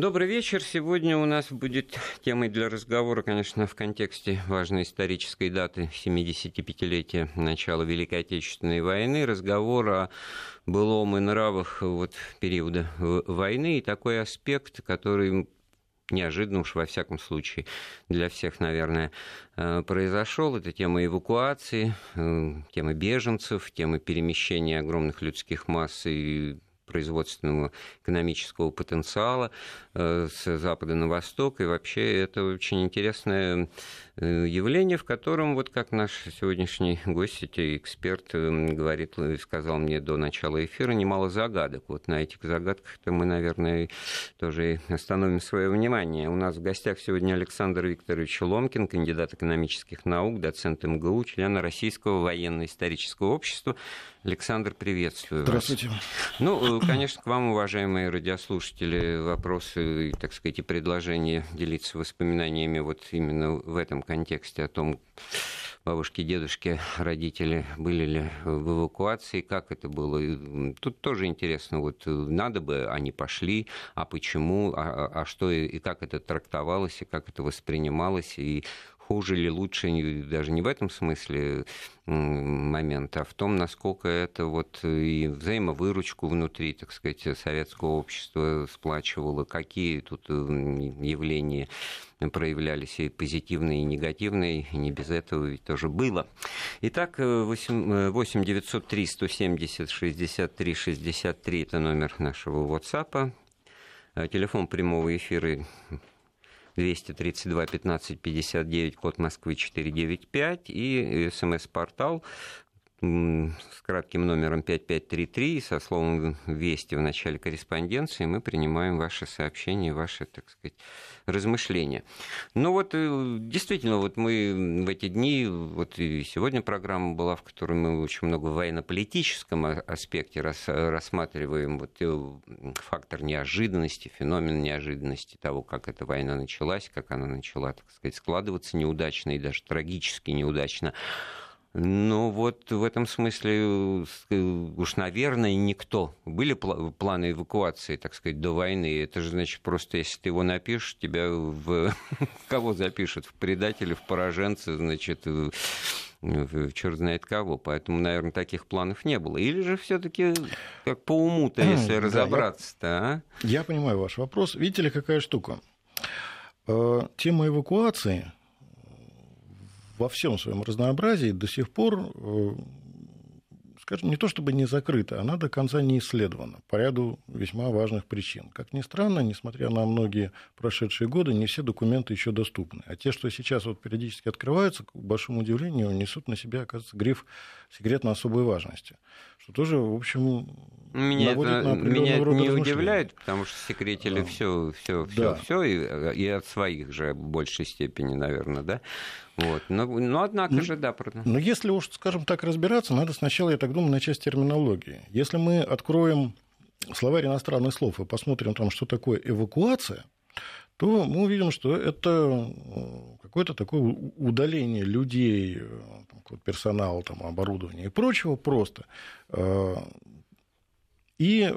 Добрый вечер. Сегодня у нас будет темой для разговора, конечно, в контексте важной исторической даты 75-летия начала Великой Отечественной войны. Разговор о былом и нравах вот, периода войны и такой аспект, который неожиданно уж во всяком случае для всех, наверное, э, произошел. Это тема эвакуации, э, тема беженцев, тема перемещения огромных людских масс и производственного экономического потенциала э, с запада на восток. И вообще это очень интересное э, явление, в котором, вот как наш сегодняшний гость, эксперт, э, говорит, сказал мне до начала эфира, немало загадок. Вот на этих загадках-то мы, наверное, тоже остановим свое внимание. У нас в гостях сегодня Александр Викторович Ломкин, кандидат экономических наук, доцент МГУ, член Российского военно-исторического общества. Александр, приветствую Здравствуйте. вас. Ну, конечно, к вам, уважаемые радиослушатели, вопросы, так сказать, и предложения делиться воспоминаниями вот именно в этом контексте о том, бабушки, дедушки, родители были ли в эвакуации, как это было. Тут тоже интересно, вот надо бы, они пошли, а почему, а, а, а что и как это трактовалось, и как это воспринималось, и хуже или лучше, даже не в этом смысле момент, а в том, насколько это вот и взаимовыручку внутри, так сказать, советского общества сплачивало, какие тут явления проявлялись и позитивные, и негативные, и не без этого ведь тоже было. Итак, 8, 8 903 170 63 63 это номер нашего WhatsApp. Телефон прямого эфира 232 15 59, код Москвы 495 и смс-портал с кратким номером 5533 со словом «Вести» в начале корреспонденции мы принимаем ваши сообщения, ваши, так сказать, размышления. Ну вот, э, действительно, вот мы в эти дни, вот и сегодня программа была, в которой мы очень много в военно-политическом аспекте рассматриваем вот э, фактор неожиданности, феномен неожиданности того, как эта война началась, как она начала, так сказать, складываться неудачно и даже трагически неудачно. Ну вот в этом смысле э, уж, наверное, никто. Были планы эвакуации, так сказать, до войны. Это же, значит, просто если ты его напишешь, тебя в... Кого запишут? В предателя, в пораженца, значит, в черт знает кого. Поэтому, наверное, таких планов не было. Или же все таки как по уму-то, если да, разобраться-то, а? Я понимаю ваш вопрос. Видите ли, какая штука? Э, тема эвакуации во всем своем разнообразии до сих пор, э, скажем, не то чтобы не закрыта, она до конца не исследована по ряду весьма важных причин. Как ни странно, несмотря на многие прошедшие годы, не все документы еще доступны. А те, что сейчас вот периодически открываются, к большому удивлению, несут на себя, оказывается, гриф секретно особой важности. Что тоже, в общем, меня это, меня это не удивляет, потому что секретили да. все, все, все, да. все и, и от своих же в большей степени, наверное, да. Вот. Но, но однако ну, же, да. Но если уж, скажем так, разбираться, надо сначала, я так думаю, начать с терминологии. Если мы откроем словарь иностранных слов и посмотрим там, что такое эвакуация, то мы увидим, что это э, какое-то такое удаление людей, э, персонала, там, оборудования и прочего просто э, и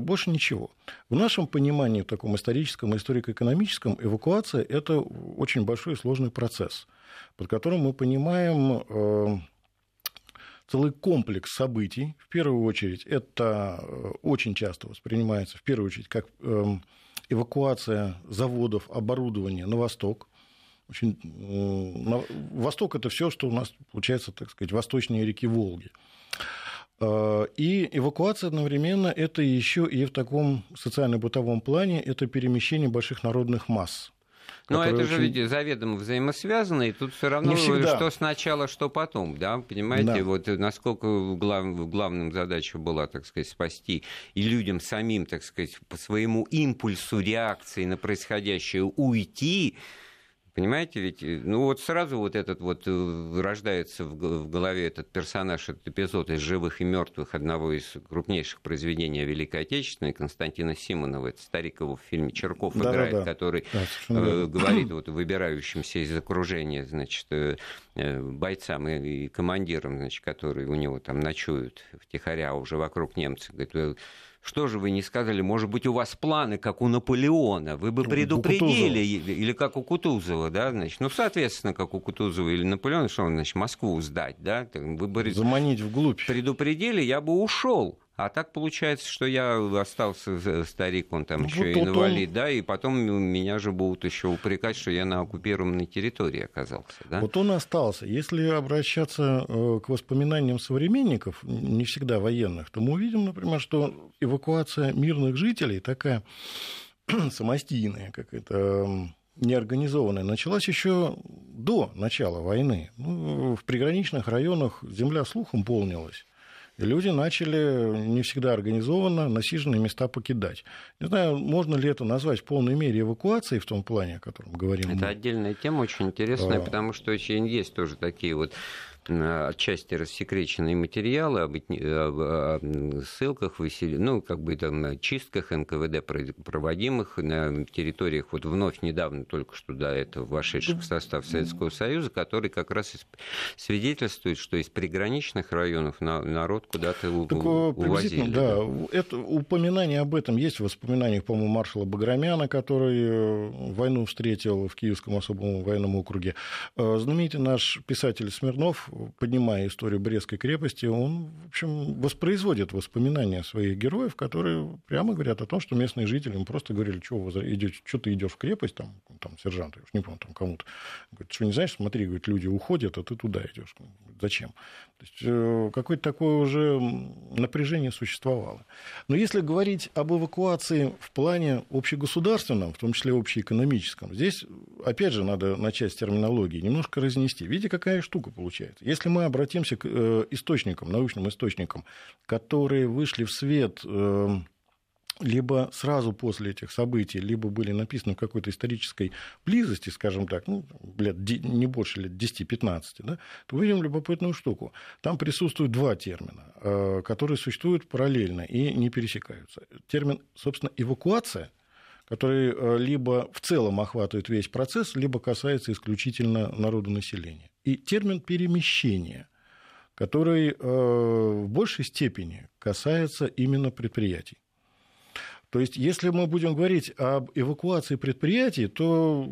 больше ничего. В нашем понимании, в таком историческом и историко-экономическом, эвакуация – это очень большой и сложный процесс, под которым мы понимаем э, целый комплекс событий. В первую очередь, это э, очень часто воспринимается, в первую очередь, как э, эвакуация заводов, оборудования на восток. Очень, э, восток – это все, что у нас, получается, так сказать, восточнее реки Волги. И эвакуация одновременно это еще и в таком социально-бытовом плане это перемещение больших народных масс. Но это же очень... ведь заведомо взаимосвязано, и тут все равно что сначала, что потом, да, понимаете, да. вот насколько глав... главным задача была, так сказать, спасти и людям самим, так сказать, по своему импульсу реакции на происходящее уйти, Понимаете, ведь, э, ну вот сразу вот этот вот э, рождается в голове этот персонаж, этот эпизод из «Живых и мертвых» одного из крупнейших произведений Великой Отечественной, Константина Симонова, это старик его в фильме «Черков» да, играет, да, да. который да, э, говорит вот выбирающимся из окружения, значит, э, бойцам и командирам, значит, которые у него там ночуют втихаря уже вокруг немцев, говорит, что же вы не сказали? Может быть, у вас планы, как у Наполеона? Вы бы предупредили, или как у Кутузова, да, значит, ну, соответственно, как у Кутузова или Наполеона, что он, значит, Москву сдать, да? Вы бы Заманить вглубь. Предупредили, я бы ушел. А так получается, что я остался старик, он там ну, еще вот инвалид, он... да, и потом меня же будут еще упрекать, что я на оккупированной территории оказался. Да? Вот он остался. Если обращаться э, к воспоминаниям современников, не всегда военных, то мы увидим, например, что эвакуация мирных жителей такая самостийная, как это неорганизованная, началась еще до начала войны. Ну, в приграничных районах земля слухом полнилась. Люди начали не всегда организованно насиженные места покидать. Не знаю, можно ли это назвать в полной мере эвакуацией в том плане, о котором говорим. Это мы. отдельная тема, очень интересная, а... потому что очень есть тоже такие вот отчасти рассекреченные материалы об, об ссылках, высел... ну, как бы там чистках НКВД, проводимых на территориях вот вновь недавно только что до этого вошедших в состав Советского Союза, которые как раз свидетельствуют, что из приграничных районов народ куда-то увозили. Да, это, упоминание об этом есть в воспоминаниях, по-моему, маршала Баграмяна, который э, войну встретил в Киевском особом военном округе. Э, знаменитый наш писатель Смирнов поднимая историю Брестской крепости, он, в общем, воспроизводит воспоминания своих героев, которые прямо говорят о том, что местные жители им просто говорили, что, вы идете, что ты идешь в крепость, там, там сержант, я уж не помню, там кому-то. Говорит, что не знаешь, смотри, говорит, люди уходят, а ты туда идешь. Зачем? То есть э, какое-то такое уже напряжение существовало. Но если говорить об эвакуации в плане общегосударственном, в том числе общеэкономическом, здесь, опять же, надо начать с терминологии, немножко разнести. Видите, какая штука получается. Если мы обратимся к э, источникам, научным источникам, которые вышли в свет э, либо сразу после этих событий, либо были написаны в какой-то исторической близости, скажем так, ну, лет, не больше лет 10-15, да, то мы видим любопытную штуку. Там присутствуют два термина, э, которые существуют параллельно и не пересекаются. Термин, собственно, эвакуация, который либо в целом охватывает весь процесс, либо касается исключительно народонаселения и термин перемещения, который э, в большей степени касается именно предприятий. То есть, если мы будем говорить об эвакуации предприятий, то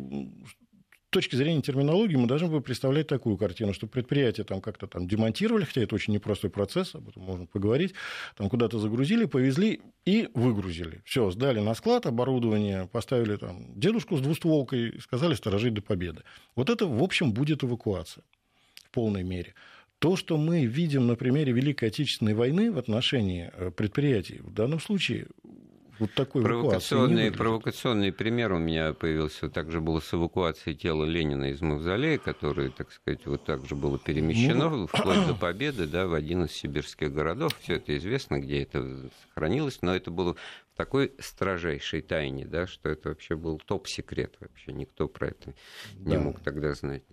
точки зрения терминологии мы должны бы представлять такую картину, что предприятия там как-то там демонтировали, хотя это очень непростой процесс, об этом можно поговорить, там куда-то загрузили, повезли и выгрузили. Все, сдали на склад оборудование, поставили там дедушку с двустволкой сказали сторожить до победы. Вот это, в общем, будет эвакуация в полной мере. То, что мы видим на примере Великой Отечественной войны в отношении э, предприятий, в данном случае вот такой провокационный, провокационный пример у меня появился. Также было с эвакуацией тела Ленина из Мавзолея, которое, так сказать, вот так же было перемещено ну... вплоть до победы да, в один из сибирских городов. Все это известно, где это сохранилось, но это было в такой строжайшей тайне, да, что это вообще был топ-секрет вообще. Никто про это да. не мог тогда знать.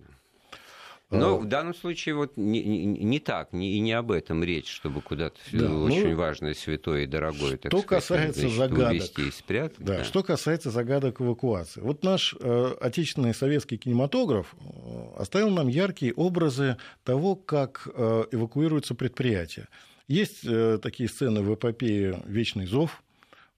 Но в данном случае вот не, не, не так, не, и не об этом речь, чтобы куда-то да, очень ну, важное, святое и дорогое, так что сказать, касается значит, загадок, увезти и спрятать. Да, да. Что касается загадок эвакуации. Вот наш э, отечественный советский кинематограф э, оставил нам яркие образы того, как э, эвакуируются предприятия. Есть э, такие сцены в эпопее «Вечный зов»,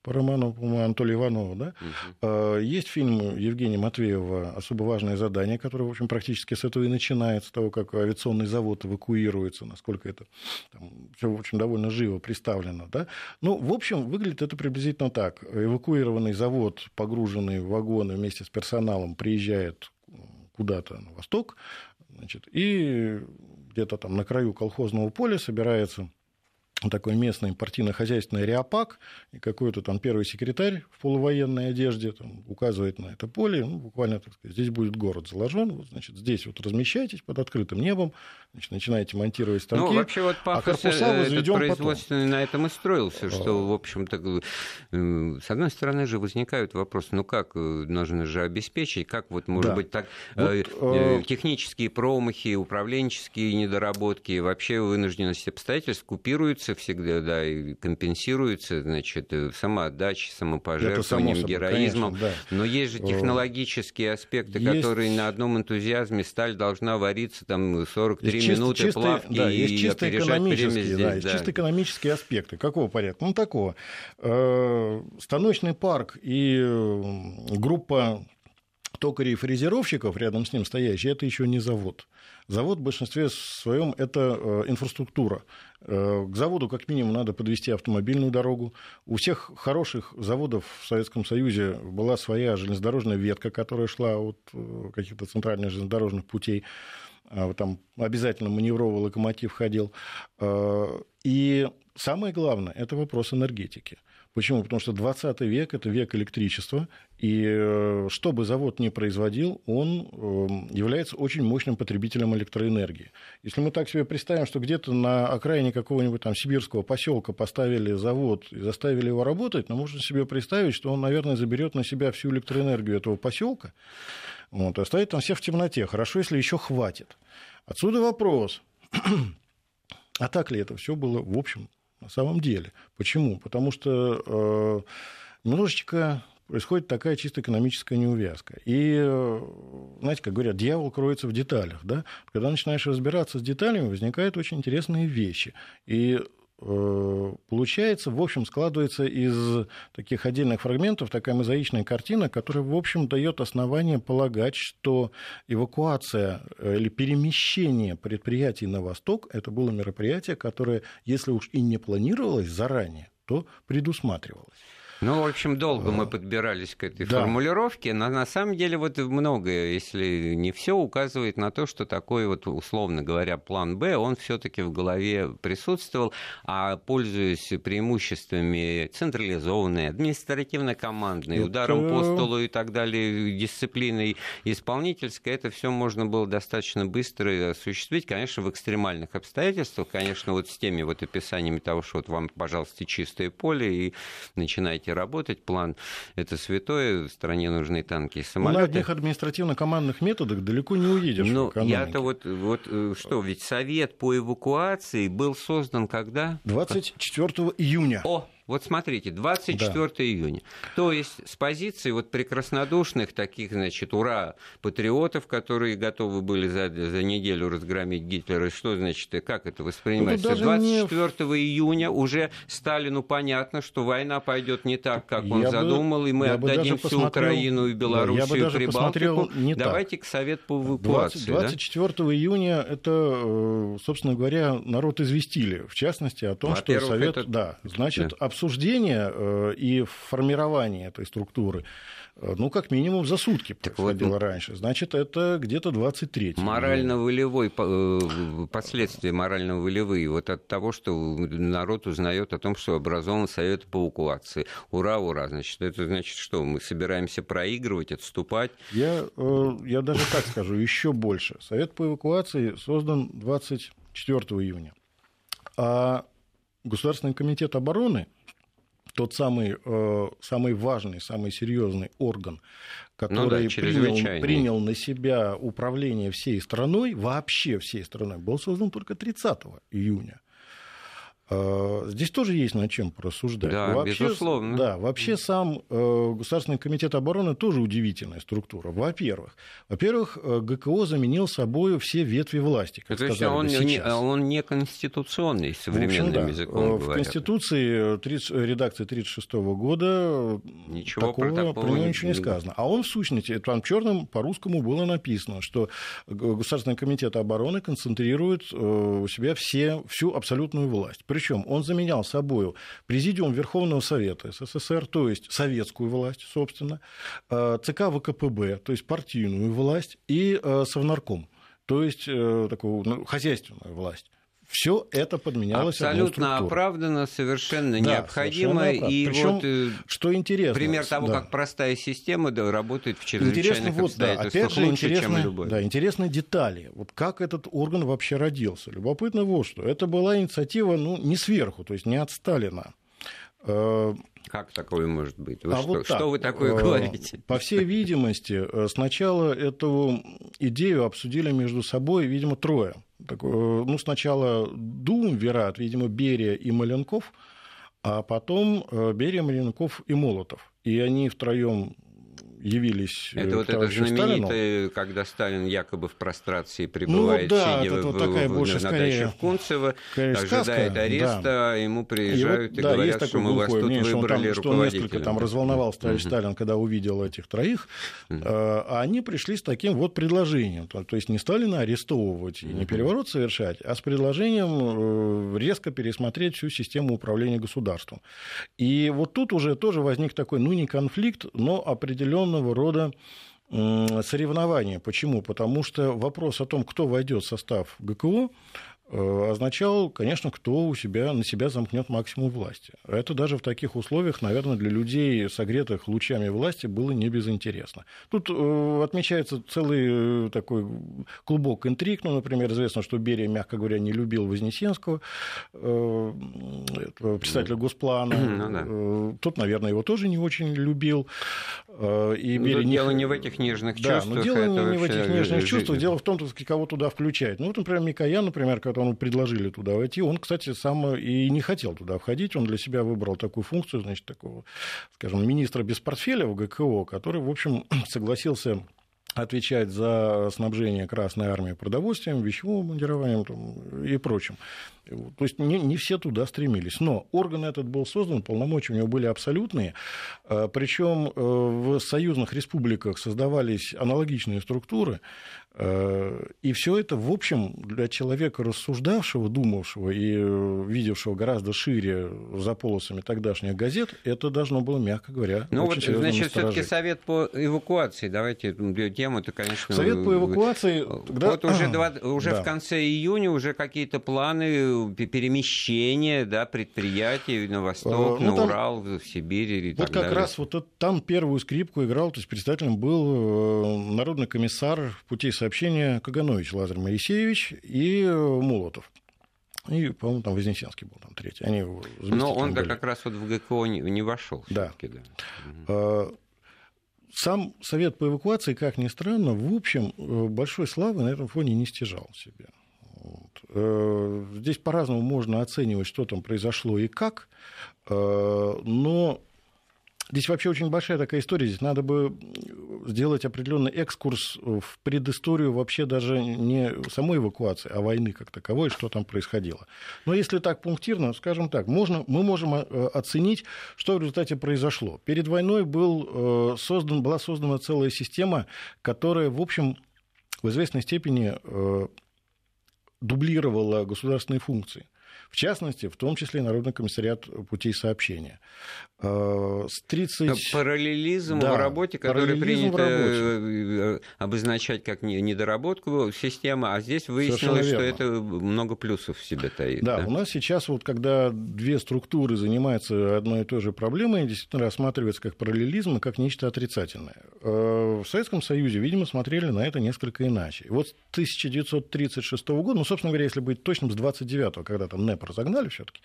по роману, по-моему, Анатолия Иванова, да? Угу. Есть фильм Евгения Матвеева «Особо важное задание», которое, в общем, практически с этого и начинается, с того, как авиационный завод эвакуируется, насколько это там, все, общем, довольно живо представлено, да? Ну, в общем, выглядит это приблизительно так. Эвакуированный завод, погруженный в вагоны вместе с персоналом, приезжает куда-то на восток, значит, и где-то там на краю колхозного поля собирается такой местный партийно-хозяйственный реопак, и какой-то там первый секретарь в полувоенной одежде там, указывает на это поле, ну, буквально, так сказать, здесь будет город заложен, вот, значит, здесь вот размещайтесь под открытым небом, значит, начинаете монтировать станки, ну, вообще вот а корпуса возведем производственный потом. на этом и строился, что, в общем-то, э, с одной стороны же возникают вопросы, ну как, э, нужно же обеспечить, как вот, может да. быть, так, вот, э, технические промахи, управленческие недоработки, вообще вынужденность обстоятельств купируются учитывается всегда, да, и компенсируется, значит, самоотдачей, самопожертвованием, героизмом. Конечно, да. Но есть же технологические аспекты, есть... которые на одном энтузиазме сталь должна вариться там 43 есть минуты чисто, плавки да, и есть чисто экономические, здесь, да, да. чисто экономические аспекты. Какого порядка? Ну, такого. Э, станочный парк и группа токарей и фрезеровщиков, рядом с ним стоящие, это еще не завод. Завод в большинстве своем это э, инфраструктура. Э, к заводу как минимум надо подвести автомобильную дорогу. У всех хороших заводов в Советском Союзе была своя железнодорожная ветка, которая шла от э, каких-то центральных железнодорожных путей. А там обязательно маневровый локомотив ходил. И самое главное – это вопрос энергетики. Почему? Потому что 20 век – это век электричества, и э, что бы завод ни производил, он эм, является очень мощным потребителем электроэнергии. Если мы так себе представим, что где-то на окраине какого-нибудь там сибирского поселка поставили завод и заставили его работать, ну, можно себе представить, что он, наверное, заберет на себя всю электроэнергию этого поселка, вот, и оставит там всех в темноте. Хорошо, если еще хватит. Отсюда вопрос. А так ли это все было, в общем, на самом деле. Почему? Потому что э, немножечко происходит такая чисто экономическая неувязка. И, э, знаете, как говорят, дьявол кроется в деталях. Да? Когда начинаешь разбираться с деталями, возникают очень интересные вещи. И получается, в общем, складывается из таких отдельных фрагментов такая мозаичная картина, которая, в общем, дает основание полагать, что эвакуация э, или перемещение предприятий на восток это было мероприятие, которое, если уж и не планировалось заранее, то предусматривалось. Ну, в общем, долго мы подбирались к этой да. формулировке, но на самом деле вот многое, если не все, указывает на то, что такой вот, условно говоря, план Б, он все-таки в голове присутствовал, а пользуясь преимуществами централизованной, административно-командной, ударом по столу и так далее, дисциплиной исполнительской, это все можно было достаточно быстро осуществить, конечно, в экстремальных обстоятельствах, конечно, вот с теми вот описаниями того, что вот вам, пожалуйста, чистое поле и начинайте давайте работать, план это святое, стране нужны танки и самолеты. Ну, на одних административно-командных методах далеко не уедешь. Ну, я-то вот, вот э, что, ведь совет по эвакуации был создан когда? 24 июня. О, вот смотрите, 24 да. июня. То есть с позиции вот прекраснодушных таких, значит, ура, патриотов, которые готовы были за, за неделю разгромить Гитлера, что значит, как это воспринимается? Ну, 24 не... июня уже Сталину понятно, что война пойдет не так, как он я задумал, бы, и мы отдадим всю Украину и Белоруссию, и Прибалтику. Не Давайте так. к Совет по эвакуации. 20, 24 да? июня это, э, собственно говоря, народ известили, в частности, о том, что Совет, это... да, значит, да обсуждение э, и формирование этой структуры э, ну, как минимум за сутки происходило вот, раньше. Значит, это где-то 23 Морально-волевой, э, последствия морально-волевые вот от того, что народ узнает о том, что образован Совет по эвакуации. Ура, ура. Значит, это значит что? Мы собираемся проигрывать, отступать? Я, я даже так скажу, еще больше. Совет по эвакуации создан 24 июня. А Государственный комитет обороны тот самый, э, самый важный, самый серьезный орган, который ну да, принял, принял на себя управление всей страной, вообще всей страной, был создан только 30 июня. Э, здесь тоже есть над чем порассуждать. Да, вообще, безусловно. Да, вообще сам э, Государственный комитет обороны тоже удивительная структура. Во-первых, во-первых, э, ГКО заменил собой все ветви власти. Как То есть он, не, он не конституционный, современным общем, да. языком В Конституции 30, редакции 1936 года ничего такого, про, такого про него ничего не сказано. А он, в сущности, там черным по-русскому было написано, что Государственный комитет обороны концентрирует у себя все, всю абсолютную власть причем он заменял собой Президиум Верховного Совета СССР, то есть советскую власть, собственно, э, ЦК ВКПБ, то есть партийную власть, и э, Совнарком, то есть э, такую ну, хозяйственную власть все это подменялось абсолютно оправданно, совершенно да, необходимо. Совершенно и Причем, вот что интересно, пример того, да. как простая система да, работает в чрезвычайных интересно, вот, да, опять же, лучше, чем любой. Да, интересные детали. Вот как этот орган вообще родился. Любопытно вот что. Это была инициатива ну, не сверху, то есть не от Сталина. Э, как такое может быть? Вы а что, вот что вы такое э, говорите? По всей видимости, э, сначала эту идею обсудили между собой, видимо, трое ну, сначала Думвират, видимо, Берия и Маленков, а потом Берия, Маленков и Молотов. И они втроем явились Это вот это знаменитое, когда Сталин якобы в прострации ну пребывает, ну, да, сидя это в, вот такая в, больше, на скорее, даче в Кунцево, ожидает сказка, ареста, да. ему приезжают и, вот, и да, говорят, есть что мы вас тут мнение, выбрали что, он там, что несколько там разволновался товарищ угу. Сталин, когда увидел этих троих, угу. а они пришли с таким вот предложением, то, то есть не Сталина арестовывать и не переворот совершать, а с предложением э, резко пересмотреть всю систему управления государством. И вот тут уже тоже возник такой, ну не конфликт, но определенного рода соревнования. Почему? Потому что вопрос о том, кто войдет в состав ГКО, означал, конечно, кто у себя, на себя замкнет максимум власти. Это даже в таких условиях, наверное, для людей, согретых лучами власти, было не безинтересно. Тут э, отмечается целый э, такой клубок интриг. Ну, например, известно, что Берия, мягко говоря, не любил Вознесенского, председателя Госплана. Ну, да. Тот, наверное, его тоже не очень любил. И Берия не... Дело не в этих нежных чувствах. Да, но дело не, не в этих нежных чувствах. Дело в том, кого туда включать. Ну, вот, например, Микоян, например, которому предложили туда войти, он, кстати, сам и не хотел туда входить, он для себя выбрал такую функцию, значит, такого, скажем, министра без портфеля в ГКО, который, в общем, согласился отвечать за снабжение Красной Армии продовольствием, вещевым мундированием там, и прочим. То есть не, не все туда стремились. Но орган этот был создан, полномочия у него были абсолютные. А, Причем э, в союзных республиках создавались аналогичные структуры. Э, и все это, в общем, для человека рассуждавшего, думавшего и э, видевшего гораздо шире за полосами тогдашних газет, это должно было, мягко говоря, Ну вот, значит, все-таки совет по эвакуации. Давайте тему-то, конечно... Совет по эвакуации... Тогда... Вот уже, два, уже да. в конце июня уже какие-то планы перемещения да, предприятий на восток, ну, на там... Урал, в Сибирь и вот так как далее. раз вот там первую скрипку играл, то есть председателем был э, народный комиссар путей сообщения сообщения Каганович Лазарь Моисеевич и э, Молотов. И, по-моему, там Вознесенский был там третий. Они Но он-то как раз вот в ГКО не, не вошел. Да. да. А, сам Совет по эвакуации, как ни странно, в общем, э, большой славы на этом фоне не стяжал себе. Вот. Э, здесь по-разному можно оценивать, что там произошло и как, но Здесь вообще очень большая такая история. Здесь надо бы сделать определенный экскурс в предысторию вообще даже не самой эвакуации, а войны как таковой, что там происходило. Но если так пунктирно, скажем так, можно, мы можем э, оценить, что в результате произошло. Перед войной был э, создан, была создана целая система, которая, в общем, в известной степени э, дублировала государственные функции в частности, в том числе и Народный комиссариат путей сообщения. Э, с 30... Параллелизм да, в работе, который принято э, обозначать как недоработку системы, а здесь выяснилось, что это много плюсов в себе таит. Да, да, у нас сейчас, вот, когда две структуры занимаются одной и той же проблемой, действительно рассматривается как параллелизм и как нечто отрицательное. Э, в Советском Союзе, видимо, смотрели на это несколько иначе. Вот с 1936 года, ну, собственно говоря, если быть точным, с 29-го, когда там НЭП разогнали все-таки.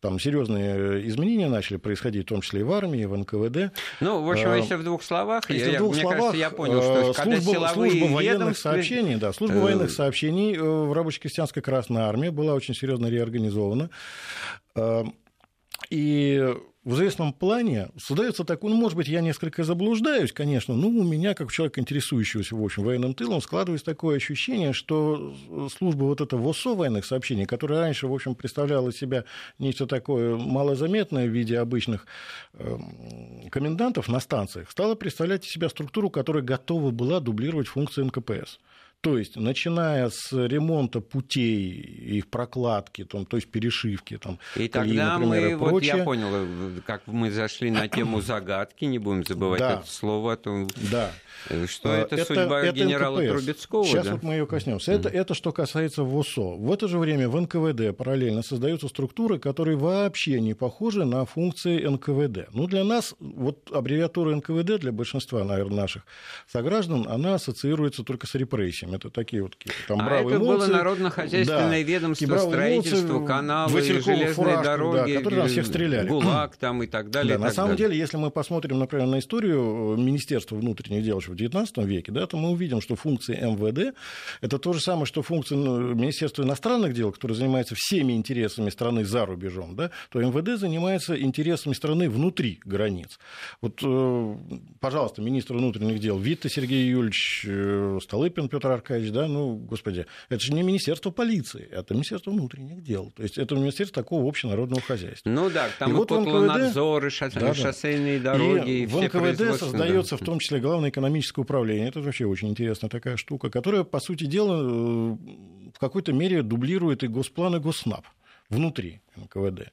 Там серьезные изменения начали происходить, в том числе и в армии, и в НКВД. Ну, в общем, а, если в двух словах, если я, в двух мне словах, кажется, я понял, что служба, служба военных ведомства... сообщений, да, служба э... военных сообщений в рабоче-крестьянской Красной Армии была очень серьезно реорганизована. Э, и в известном плане создается такой, ну, может быть, я несколько заблуждаюсь, конечно, но у меня, как человека, интересующегося, в общем, военным тылом, складывается такое ощущение, что служба вот этого ВОСО военных сообщений, которая раньше, в общем, представляла себя нечто такое малозаметное в виде обычных э, комендантов на станциях, стала представлять из себя структуру, которая готова была дублировать функции НКПС. То есть, начиная с ремонта путей, их прокладки, там, то есть перешивки. Там, и тогда например, мы, и вот я понял, как мы зашли на тему загадки, не будем забывать да. это слово, то да. что а, это, это судьба это генерала НКПС. Трубецкого. Сейчас да? вот мы ее коснемся. Это, это что касается ВОСО. В это же время в НКВД параллельно создаются структуры, которые вообще не похожи на функции НКВД. Ну, для нас, вот аббревиатура НКВД, для большинства, наверное, наших сограждан, она ассоциируется только с репрессиями там. Это такие вот там а бравые это молодцы. было народно-хозяйственное да, ведомство, строительство, молодцы, каналы, железные фуражках, дороги, да, которые там всех стреляли. ГУЛАГ там и так далее. Да, на самом далее. деле, если мы посмотрим, например, на историю Министерства внутренних дел в XIX веке, да, то мы увидим, что функции МВД – это то же самое, что функции ну, Министерства иностранных дел, которое занимается всеми интересами страны за рубежом, да, то МВД занимается интересами страны внутри границ. Вот, э, пожалуйста, министр внутренних дел Витта Сергей Юрьевич, э, Столыпин Петр Аркадьевич, да, ну, господи, это же не Министерство полиции, это Министерство внутренних дел. То есть это Министерство такого общенародного хозяйства. Ну да, там и, и вот котлонадзоры, шоссе, да, шоссейные дороги. И, и в НКВД создается в том числе Главное экономическое управление. Это вообще очень интересная такая штука, которая, по сути дела, э, в какой-то мере дублирует и Госплан, и Госнаб внутри НКВД.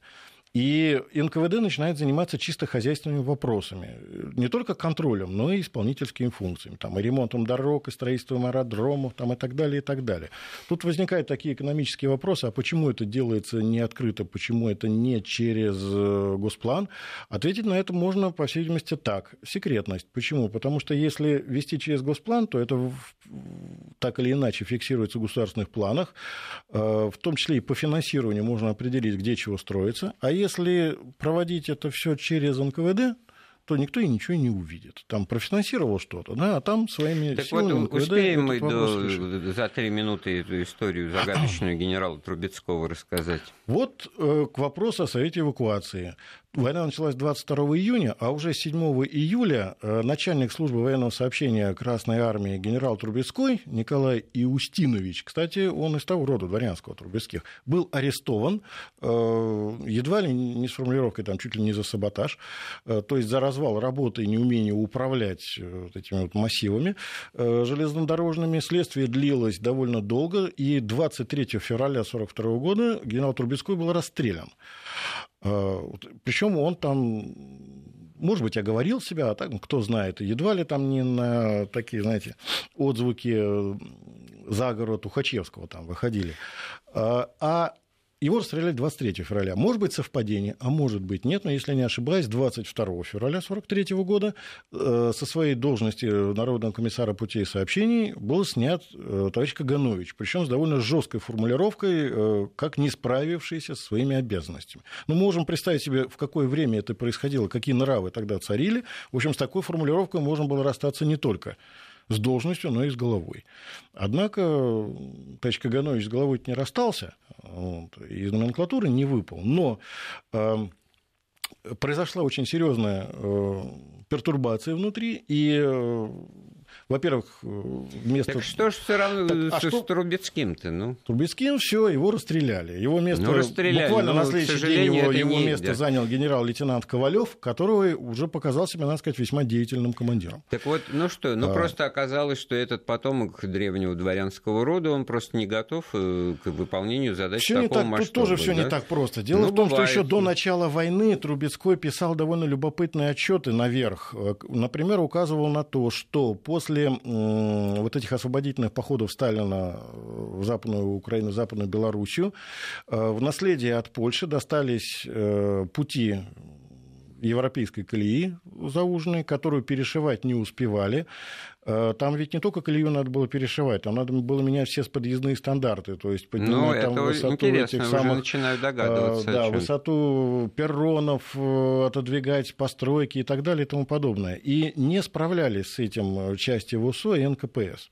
И НКВД начинает заниматься чисто хозяйственными вопросами. Не только контролем, но и исполнительскими функциями. Там, и ремонтом дорог, и строительством аэродромов, там, и так далее, и так далее. Тут возникают такие экономические вопросы, а почему это делается не открыто, почему это не через э, госплан? Ответить на это можно, по всей видимости, так. Секретность. Почему? Потому что если вести через госплан, то это так или иначе фиксируется в государственных планах. Э, в том числе и по финансированию можно определить, где чего строится. А если проводить это все через НКВД, то никто и ничего не увидит. Там профинансировал что-то, да, а там своими так силами... Вот НКВД успеем мы до, за три минуты эту историю загадочную генерала Трубецкого рассказать? Вот э, к вопросу о совете эвакуации. Война началась 22 июня, а уже 7 июля э, начальник службы военного сообщения Красной Армии генерал Трубецкой Николай Иустинович, кстати, он из того рода дворянского Трубецких, был арестован, э, едва ли не с формулировкой там чуть ли не за саботаж, э, то есть за развал работы и неумение управлять этими вот массивами железнодорожными. Следствие длилось довольно долго, и 23 февраля 1942 года генерал Трубецкой был расстрелян. А, Причем он там может быть, оговорил себя, а так, кто знает, едва ли там не на такие, знаете, отзвуки э, заговора Тухачевского там выходили. А, а его расстреляли 23 февраля. Может быть, совпадение, а может быть, нет. Но, если не ошибаюсь, 22 февраля 1943 года э, со своей должности Народного комиссара путей сообщений был снят э, товарищ Каганович. Причем с довольно жесткой формулировкой, э, как не справившийся со своими обязанностями. Но мы можем представить себе, в какое время это происходило, какие нравы тогда царили. В общем, с такой формулировкой можно было расстаться не только с должностью, но и с головой. Однако товарищ Каганович с головой не расстался, вот, из номенклатуры не выпал. Но э, произошла очень серьезная э, пертурбация внутри, и э, во-первых, э, вместо... Так что ж все равно так, а с, что... Трубецким-то, ну? Трубецким все, его расстреляли. Его место ну, расстреляли, буквально на следующий день его, его не место да. занял генерал-лейтенант Ковалев, который уже показал себя, надо сказать, весьма деятельным командиром. Так вот, ну что, ну а... просто оказалось, что этот потомок древнего дворянского рода, он просто не готов э, к выполнению задач всё такого так, масштаба. Тут тоже все да? не так просто. Дело ну, в том, бывает. что еще до начала войны Трубецкой писал довольно любопытные отчеты наверх. Э, например, указывал на то, что после после вот этих освободительных походов Сталина в Западную Украину, в Западную Белоруссию, э, в наследие от Польши достались э, пути европейской колеи зауженной, которую перешивать не успевали. Э, там ведь не только колею надо было перешивать, там надо было менять все подъездные стандарты, то есть поднимать ну, там высоту этих самых... начинаю догадываться. Да, высоту перронов, э, отодвигать постройки и так далее и тому подобное. И не справлялись с этим части ВУСО и НКПС.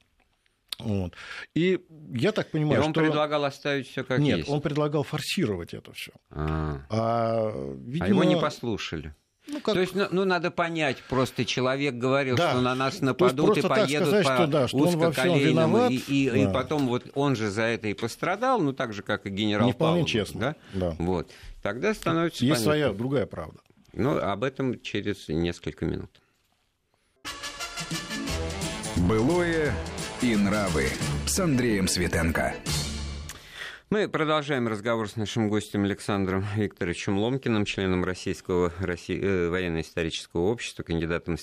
Вот. И я так понимаю, и он что... предлагал оставить все как Нет, есть. он предлагал форсировать это все. А, а, видимо... а его не послушали. Ну, как... То есть, ну, ну, надо понять, просто человек говорил, да. что на нас нападут и поедут сказать, по что, да, что узкоколейным, и, и, да. и потом вот он же за это и пострадал, ну, так же, как и генерал Не вполне Павлов, честно. Да? Да. Вот. Тогда становится Есть понятно. своя другая правда. Ну, об этом через несколько минут. Былое и нравы с Андреем Светенко. Мы продолжаем разговор с нашим гостем Александром Викторовичем Ломкиным, членом Российского России, э, военно-исторического общества, кандидатом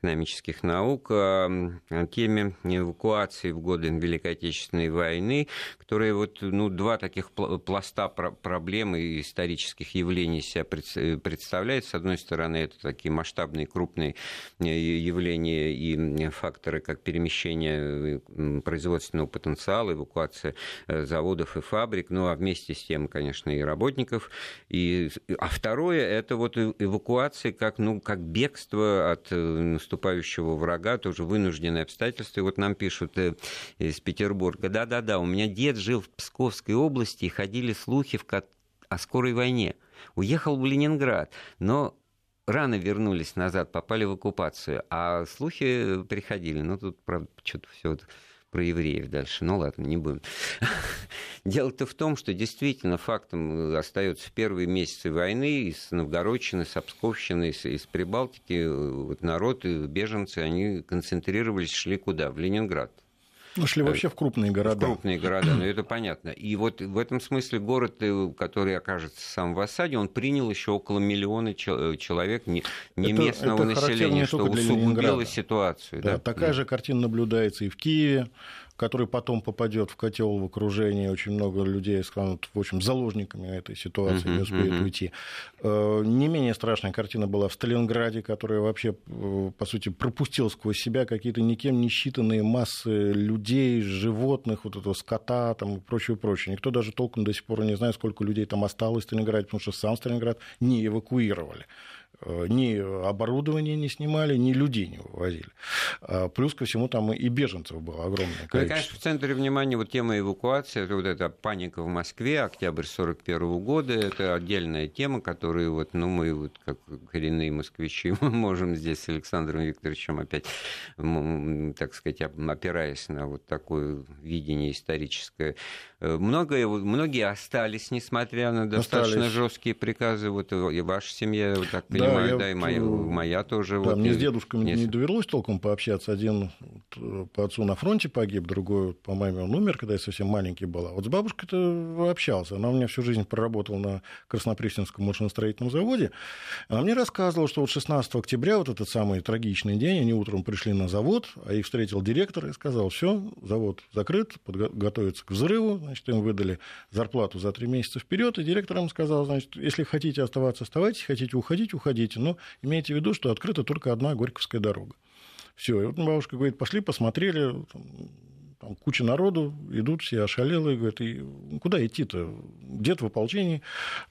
экономических наук, о, о теме эвакуации в годы Великой Отечественной войны, которые вот, ну, два таких пласта проблем и исторических явлений себя представляют. С одной стороны, это такие масштабные, крупные э, явления и факторы, как перемещение э, производственного потенциала, эвакуация э, заводов и фабрик, фабрик, ну а вместе с тем, конечно, и работников. И, а второе – это вот эвакуация как, ну, как бегство от э, наступающего врага, тоже вынужденные обстоятельства. И вот нам пишут э, из Петербурга, да-да-да, у меня дед жил в Псковской области, и ходили слухи в, о скорой войне. Уехал в Ленинград, но рано вернулись назад, попали в оккупацию, а слухи приходили. Ну, тут, правда, что-то все про евреев дальше. Ну ладно, не будем. Дело-то в том, что действительно фактом остается в первые месяцы войны из Новгородчины, с Псковщины, из, из Прибалтики вот народ и беженцы, они концентрировались, шли куда? В Ленинград. Ну, шли вообще в крупные города. В крупные города, ну это понятно. И вот в этом смысле город, э, который окажется сам в осаде, он принял еще около миллиона э, человек не, не это, местного это населения, что усугубило ситуацию. Да, да. Такая да. же картина наблюдается и в Киеве который потом попадет в котел в окружении, очень много людей станут, в общем, заложниками этой ситуации, uh-huh, не успеют uh-huh. уйти. Э, не менее страшная картина была в Сталинграде, которая вообще, э, по сути, пропустила сквозь себя какие-то никем не считанные массы людей, животных, вот этого скота там, и прочее, прочее. Никто даже толком до сих пор не знает, сколько людей там осталось в Сталинграде, потому что сам Сталинград не эвакуировали. Э, ни оборудование не снимали, ни людей не вывозили. А плюс ко всему там и беженцев было огромное количество. Ну, и, конечно, в центре внимания вот тема эвакуации, это вот эта паника в Москве, октябрь 41 года, это отдельная тема, которую вот, ну, мы вот как коренные москвичи можем здесь с Александром Викторовичем опять, так сказать, опираясь на вот такое видение историческое, многое, многие остались, несмотря на достаточно остались. жесткие приказы, вот и ваша семья, вот так понимаю, понимаю, да, и моя, моя тоже. Да, вот, мне с дедушкой не... не довелось толком пообщаться. Один по отцу на фронте погиб, другой по маме он умер, когда я совсем маленький был. А вот с бабушкой-то общался. Она у меня всю жизнь проработала на Краснопресненском машиностроительном заводе. Она мне рассказывала, что вот 16 октября, вот этот самый трагичный день, они утром пришли на завод, а их встретил директор и сказал, все, завод закрыт, готовится к взрыву, значит, им выдали зарплату за три месяца вперед, и директор им сказал, значит, если хотите оставаться, оставайтесь, хотите уходить, уходите ходите, но имейте в виду, что открыта только одна Горьковская дорога. Все, и вот бабушка говорит, пошли, посмотрели, там, там куча народу, идут все ошалелые, говорят, и куда идти-то? Дед в ополчении,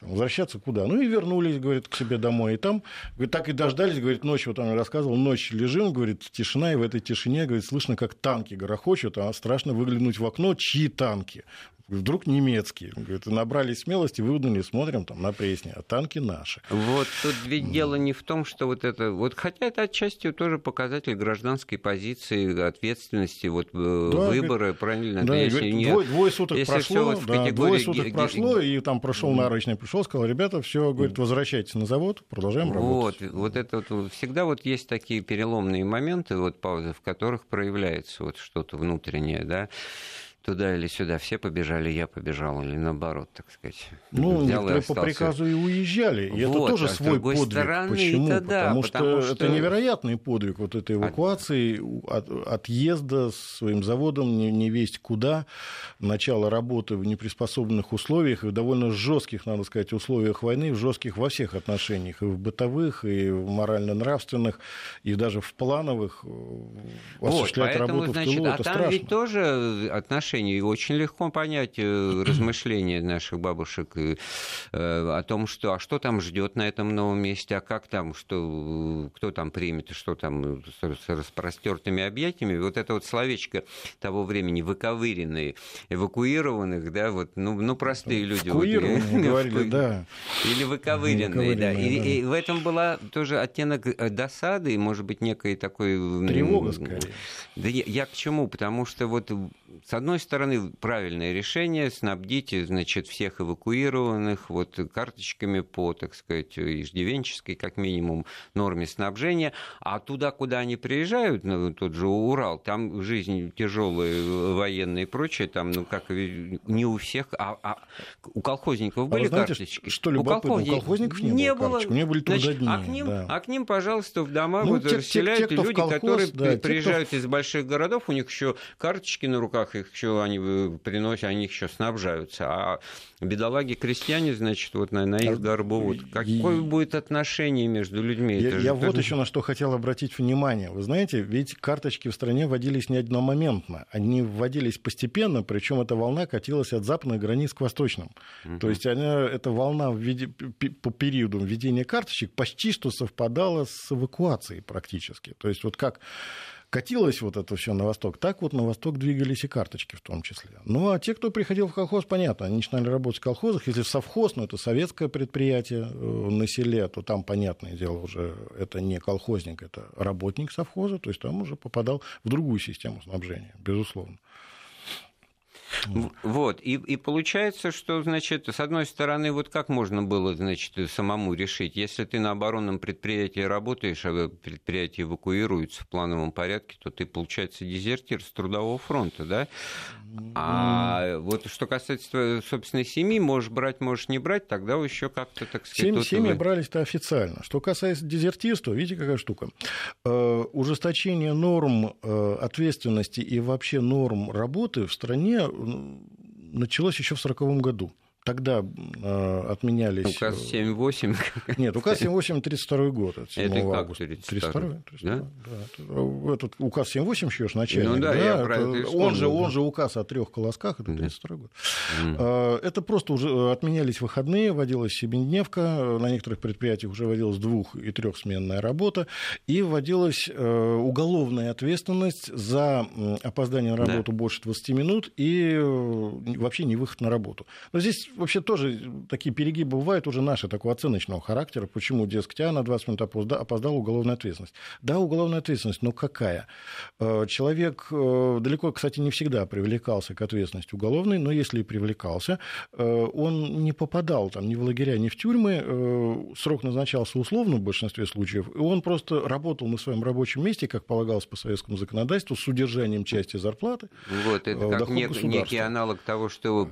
возвращаться куда? Ну и вернулись, говорит, к себе домой. И там, говорит, так и дождались, говорит, ночью, вот он рассказывал, ночь лежим, говорит, тишина, и в этой тишине, говорит, слышно, как танки грохочут, а страшно выглянуть в окно, чьи танки вдруг немецкие. Говорит, набрали смелости, выдали, смотрим там на пресне, а танки наши. Вот тут ведь дело не в том, что вот это... Вот, хотя это отчасти тоже показатель гражданской позиции, ответственности, вот э, да, выбора, говорит, правильно? Да, если говорит, не, двое, двое суток если прошло, вот да, категории... двое суток прошло, и там прошел нарочный, пришел, сказал, ребята, все, говорит, возвращайтесь на завод, продолжаем работать. Вот, вот это вот, всегда вот есть такие переломные моменты, вот паузы, в которых проявляется вот что-то внутреннее, да, туда или сюда, все побежали, я побежал, или наоборот, так сказать. Ну, некоторые по приказу и уезжали, и вот, это тоже а свой подвиг. Стороны, Почему? Да, потому, потому что, что это невероятный подвиг вот этой эвакуации, от, отъезда с своим заводом не, не весть куда, начало работы в неприспособленных условиях, и в довольно жестких, надо сказать, условиях войны, в жестких во всех отношениях, и в бытовых, и в морально-нравственных, и даже в плановых осуществлять вот, поэтому, работу значит, в тылу, а это там страшно. ведь тоже отношения отношении. И очень легко понять э, размышления наших бабушек э, о том, что а что там ждет на этом новом месте, а как там, что, кто там примет, что там с распростертыми объятиями. Вот это вот словечко того времени, выковыренные, эвакуированных, да, вот, ну, ну простые люди. Вот, говорили, да. Или выковыренные, да. И, да. и в этом была тоже оттенок э, досады, и, может быть, некой такой... Тревога, скорее. Да я, я к чему? Потому что вот с одной стороны, правильное решение снабдить, значит, всех эвакуированных вот карточками по, так сказать, иждивенческой, как минимум, норме снабжения, а туда, куда они приезжают, ну, тот же Урал, там жизнь тяжелая, военная и прочее, там, ну, как не у всех, а, а у колхозников были а знаете, карточки. Что любопытно, у, колхозников, у колхозников не, не было, карточек, у них были трудодни. А, к ним, да. а к ним, пожалуйста, в дома ну, вот те, расселяют те, те, люди, колхоз, которые да, приезжают те, кто... из больших городов, у них еще карточки на руках, их еще они приносят, они еще снабжаются. А бедолаги крестьяне, значит, вот на, на их горбу. Вот. Какое и... будет отношение между людьми? Я, я вот еще на что хотел обратить внимание. Вы знаете, ведь карточки в стране вводились не одномоментно. Они вводились постепенно, причем эта волна катилась от западных границ к восточным. Угу. То есть она, эта волна введи, по периоду введения карточек почти что совпадала с эвакуацией практически. То есть вот как катилось вот это все на восток, так вот на восток двигались и карточки в том числе. Ну, а те, кто приходил в колхоз, понятно, они начинали работать в колхозах. Если совхоз, ну, это советское предприятие э, на селе, то там, понятное дело, уже это не колхозник, это работник совхоза, то есть там уже попадал в другую систему снабжения, безусловно. Вот, и, и получается, что, значит, с одной стороны, вот как можно было, значит, самому решить, если ты на оборонном предприятии работаешь, а предприятие эвакуируется в плановом порядке, то ты, получается, дезертир с трудового фронта, да? А вот что касается собственной семьи, можешь брать, можешь не брать, тогда еще как-то, так сказать... Семь, семьи вы... брались-то официально. Что касается дезертирства, видите, какая штука. Э, ужесточение норм э, ответственности и вообще норм работы в стране началось еще в 1940 году. Тогда э, отменялись... Указ 7.8? Нет, указ 7.8 32 год. Это, это августа. 32 32 да? да. Этот указ 7.8 еще ж начальник. Ну да, да я это, он, же, он же указ о трех колосках, это 32 да. год. Mm. Это просто уже отменялись выходные, вводилась семидневка, на некоторых предприятиях уже вводилась двух- и трехсменная работа, и вводилась э, уголовная ответственность за опоздание на работу да. больше 20 минут и э, вообще не выход на работу. Но здесь вообще тоже такие перегибы бывают уже наши, такого оценочного характера. Почему, дескать, а на 20 минут опоздал уголовная ответственность. Да, уголовная ответственность, но какая? Э, человек э, далеко, кстати, не всегда привлекался к ответственности уголовной, но если и привлекался, э, он не попадал там ни в лагеря, ни в тюрьмы, срок назначался условно в большинстве случаев, и он просто работал на своем рабочем месте, как полагалось по советскому законодательству, с удержанием части зарплаты. Вот, это как нек- некий аналог того, что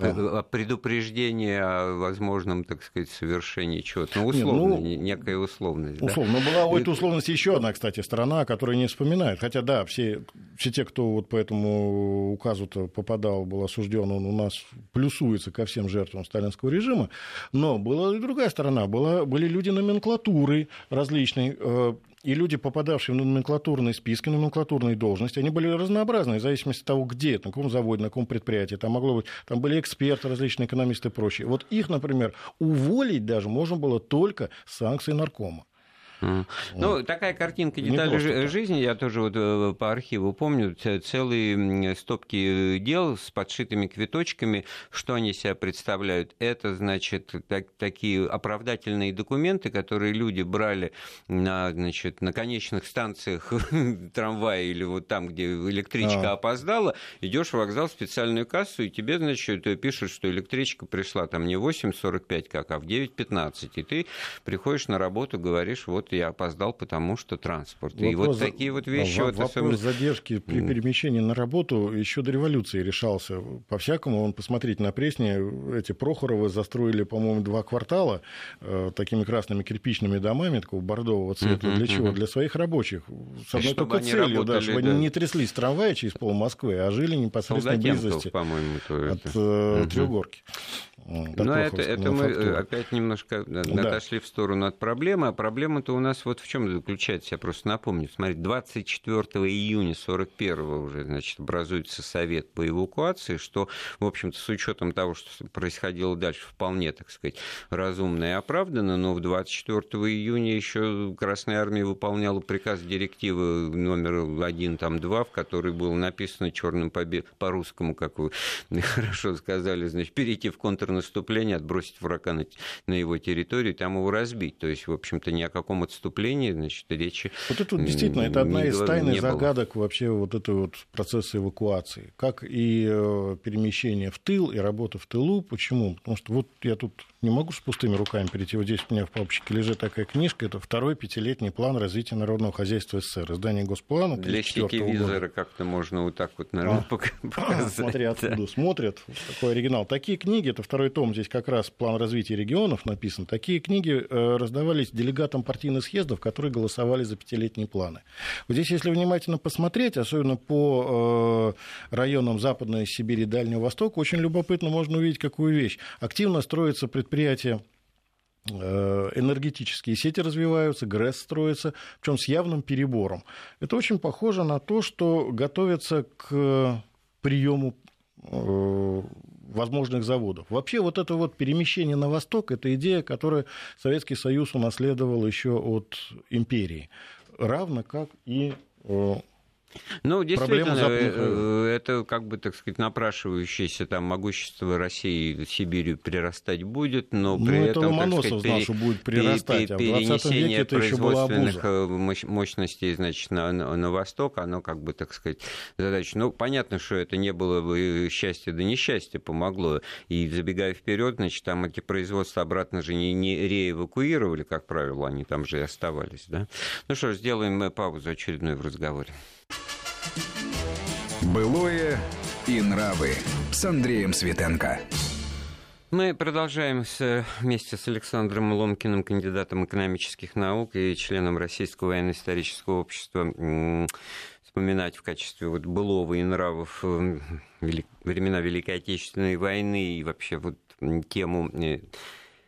предупреждение сведения о возможном, так сказать, совершении чего-то. Ну, условно, не, ну, некая условность. Условно. Да? Но была у этой условности еще одна, кстати, страна, которая не вспоминает. Хотя, да, все, все те, кто вот по этому указу-то попадал, был осужден, он у нас плюсуется ко всем жертвам сталинского режима. Но была и другая сторона. Была, были люди номенклатуры различной, э, и люди, попадавшие в номенклатурные списки, номенклатурные должности, они были разнообразны, в зависимости от того, где, на каком заводе, на каком предприятии. Там, могло быть, там были эксперты, различные экономисты и прочее. Вот их, например, уволить даже можно было только санкцией наркома. Ну, такая картинка детали жи- жизни, я тоже вот э, по архиву помню, целые стопки дел с подшитыми квиточками, что они себя представляют. Это, значит, так, такие оправдательные документы, которые люди брали на, значит, на конечных станциях трамвая или вот там, где электричка а. опоздала, идешь в вокзал, в специальную кассу, и тебе, значит, пишут, что электричка пришла там не в 8.45 как, а в 9.15, и ты приходишь на работу, говоришь, вот я опоздал, потому что транспорт. Вопрос, и вот такие вот вещи. Вопрос вот особенно... задержки при перемещении на работу еще до революции решался. По-всякому, он посмотреть на Пресне, эти Прохоровы застроили, по-моему, два квартала э, такими красными кирпичными домами, такого бордового цвета. Для чего? Для своих рабочих. С одной только целью, работали, да, чтобы да. они не тряслись трамвая через пол Москвы, а жили непосредственно близости по-моему, от э, uh-huh. Трехгорки. Но это, это мы э, опять немножко да. отошли в сторону от проблемы, а проблема-то у нас вот в чем заключается, я просто напомню. Смотрите, 24 июня 41 уже, значит, образуется совет по эвакуации, что, в общем-то, с учетом того, что происходило дальше, вполне, так сказать, разумно и оправданно, но в 24 июня еще Красная Армия выполняла приказ директивы номер 1, там, 2, в которой было написано черным по, по-русскому, как вы хорошо сказали, значит, перейти в контрнаступление, отбросить врага на, на его территорию, там его разбить. То есть, в общем-то, ни о каком отступлении, значит, речи Вот это вот, действительно, это одна из тайных загадок вообще вот этой вот процесса эвакуации. Как и э, перемещение в тыл, и работа в тылу. Почему? Потому что вот я тут не могу с пустыми руками перейти. Вот здесь у меня в папочке лежит такая книжка. Это второй пятилетний план развития народного хозяйства СССР. Издание Госплана. Для сетевизора как-то можно вот так вот, наверное, а, показать. Смотри, откуда да. смотрят. Такой оригинал. Такие книги, это второй том, здесь как раз план развития регионов написан. Такие книги э, раздавались делегатам партийных съездов, которые голосовали за пятилетние планы. Вот здесь, если внимательно посмотреть, особенно по э, районам Западной Сибири и Дальнего Востока, очень любопытно можно увидеть какую вещь. Активно строится предприятия э, энергетические сети развиваются, ГРЭС строится, причем с явным перебором. Это очень похоже на то, что готовится к приему э, возможных заводов. Вообще вот это вот перемещение на восток – это идея, которую Советский Союз унаследовал еще от империи, равно как и э, ну, действительно, э, э, это как бы, так сказать, напрашивающееся там могущество России Сибирью прирастать будет, но ну, при ну, этом, так сказать, что будет прирастать, а перенесение производственных э, мощностей, значит, на, на восток, оно как бы, так сказать, задача. Ну, понятно, что это не было бы счастье да несчастье помогло. И забегая вперед, значит, там эти производства обратно же не, не реэвакуировали, как правило, они там же и оставались, да. Ну что ж, сделаем паузу очередную в разговоре. Былое и нравы с Андреем Светенко. Мы продолжаем с, вместе с Александром Ломкиным, кандидатом экономических наук и членом Российского военно-исторического общества, вспоминать в качестве вот былого и нравов времена Великой Отечественной войны и вообще вот тему э,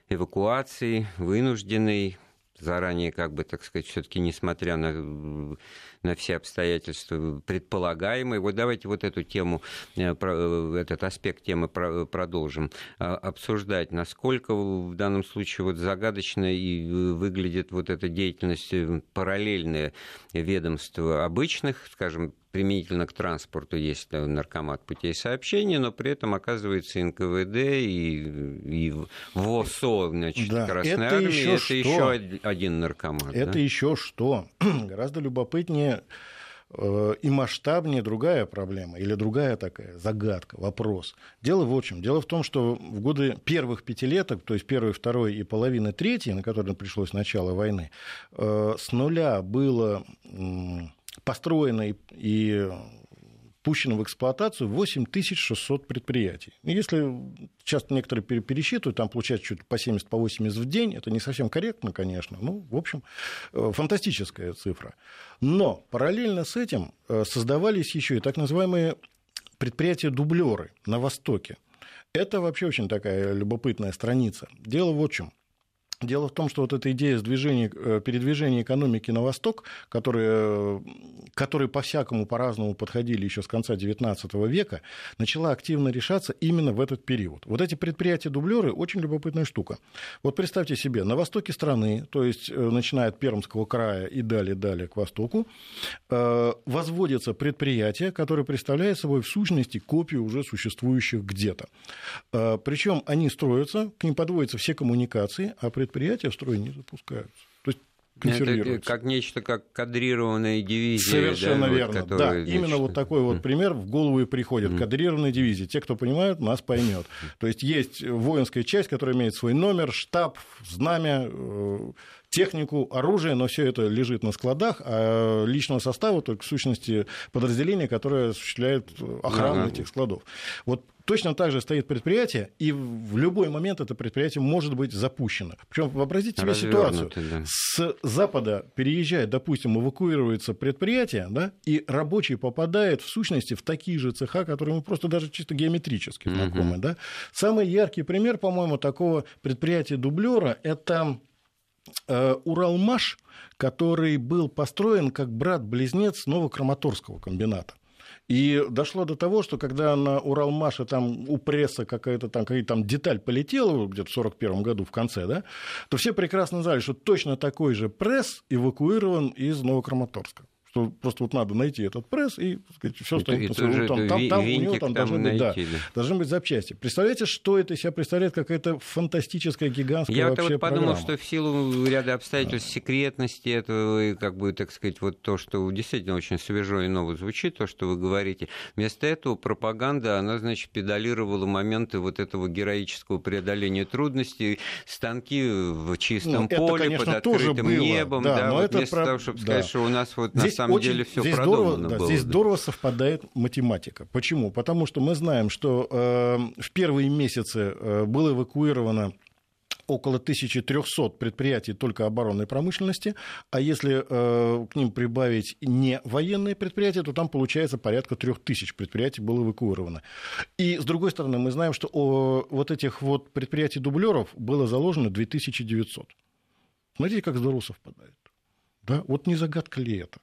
эвакуации, вынужденной, заранее, как бы, так сказать, все-таки, несмотря на на все обстоятельства предполагаемые. Вот давайте вот эту тему, э, э, этот аспект темы продолжим а, обсуждать. Насколько в данном случае вот загадочно и э, выглядит вот эта деятельность параллельная ведомства обычных, скажем, применительно к транспорту есть наркомат путей сообщения, но при этом оказывается НКВД и, и ВОСО, значит, да. Красная это Армия, еще это что? еще один наркомат. Это да? еще что? Гораздо любопытнее э, и масштабнее другая проблема или другая такая загадка, вопрос. Дело в чем. Дело в том, что в годы первых пятилеток, то есть первой, второй и половины третьей, на которые пришлось начало войны, э, с нуля было построено и пущено в эксплуатацию 8600 предприятий. Если часто некоторые пересчитывают, там получается чуть по 70, по 80 в день, это не совсем корректно, конечно, ну, в общем, э, фантастическая цифра. Но параллельно с этим э, создавались еще и так называемые предприятия-дублеры на Востоке. Это вообще очень такая любопытная страница. Дело в чем. Дело в том, что вот эта идея движения, э, передвижения экономики на восток, которые, которые по-всякому, по-разному подходили еще с конца XIX века, начала активно решаться именно в этот период. Вот эти предприятия-дублеры очень любопытная штука. Вот представьте себе, на востоке страны, то есть э, начиная от Пермского края и далее-далее к востоку, э, возводятся предприятия, которые представляют собой в сущности копию уже существующих где-то. Причем они строятся, к ним подводятся все коммуникации, а предприятия предприятия в строй не запускаются. То есть это как нечто как кадрированная дивизия. Совершенно да, верно. Вот, да, значит... именно вот такой вот пример в голову и приходит. Кадрированная дивизия. Те, кто понимают, нас поймет. То есть есть воинская часть, которая имеет свой номер, штаб, знамя, э, технику, оружие, но все это лежит на складах, а личного состава только в сущности подразделения, которое осуществляет охрану этих складов. Вот Точно так же стоит предприятие, и в любой момент это предприятие может быть запущено. Причем вообразите себе ситуацию. Да. С запада переезжает, допустим, эвакуируется предприятие, да, и рабочий попадает в сущности в такие же цеха, которые мы просто даже чисто геометрически знакомы. Угу. Да. Самый яркий пример, по-моему, такого предприятия дублера это э, Уралмаш, который был построен как брат-близнец Новокраматорского комбината. И дошло до того, что когда на Уралмаше там у пресса какая-то там, какая там деталь полетела где-то в 1941 году в конце, да, то все прекрасно знали, что точно такой же пресс эвакуирован из Новокраматорска что просто вот надо найти этот пресс и сказать, все, что и, и тоже там, там, там, у него там, должны, найти, быть, да, да. должны быть запчасти. Представляете, что это из себя представляет какая-то фантастическая, гигантская Я вообще вот подумал, программа. что в силу ряда обстоятельств да. секретности этого, и как бы, так сказать, вот то, что действительно очень свежо и ново звучит, то, что вы говорите, вместо этого пропаганда, она, значит, педалировала моменты вот этого героического преодоления трудностей, станки в чистом ну, поле, это, конечно, под открытым было, небом, да, да, но вот это вместо про... того, чтобы да. сказать, что у нас вот здесь на самом очень, деле все здесь продумано здорово, было. Да, здесь да. здорово совпадает математика. Почему? Потому что мы знаем, что э, в первые месяцы э, было эвакуировано около 1300 предприятий только оборонной промышленности, а если э, к ним прибавить не военные предприятия, то там получается порядка 3000 предприятий было эвакуировано. И с другой стороны, мы знаем, что о, вот этих вот предприятий-дублеров было заложено 2900. Смотрите, как здорово совпадает. Да? Вот не загадка ли это?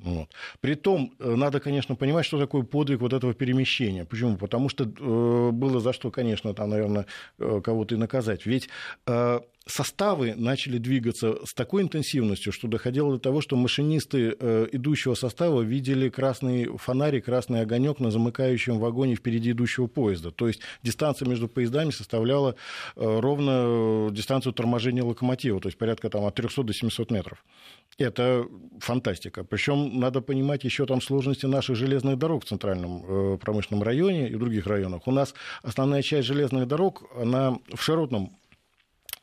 Вот. Притом, надо, конечно, понимать, что такое подвиг вот этого перемещения. Почему? Потому что э, было за что, конечно, там, наверное, э, кого-то и наказать. Ведь э, составы начали двигаться с такой интенсивностью, что доходило до того, что машинисты э, идущего состава видели красный фонарик, красный огонек на замыкающем вагоне впереди идущего поезда. То есть дистанция между поездами составляла э, ровно дистанцию торможения локомотива, то есть порядка там, от 300 до 700 метров. Это фантастика. Причем надо понимать еще там сложности наших железных дорог в центральном э, промышленном районе и других районах. У нас основная часть железных дорог, она в широтном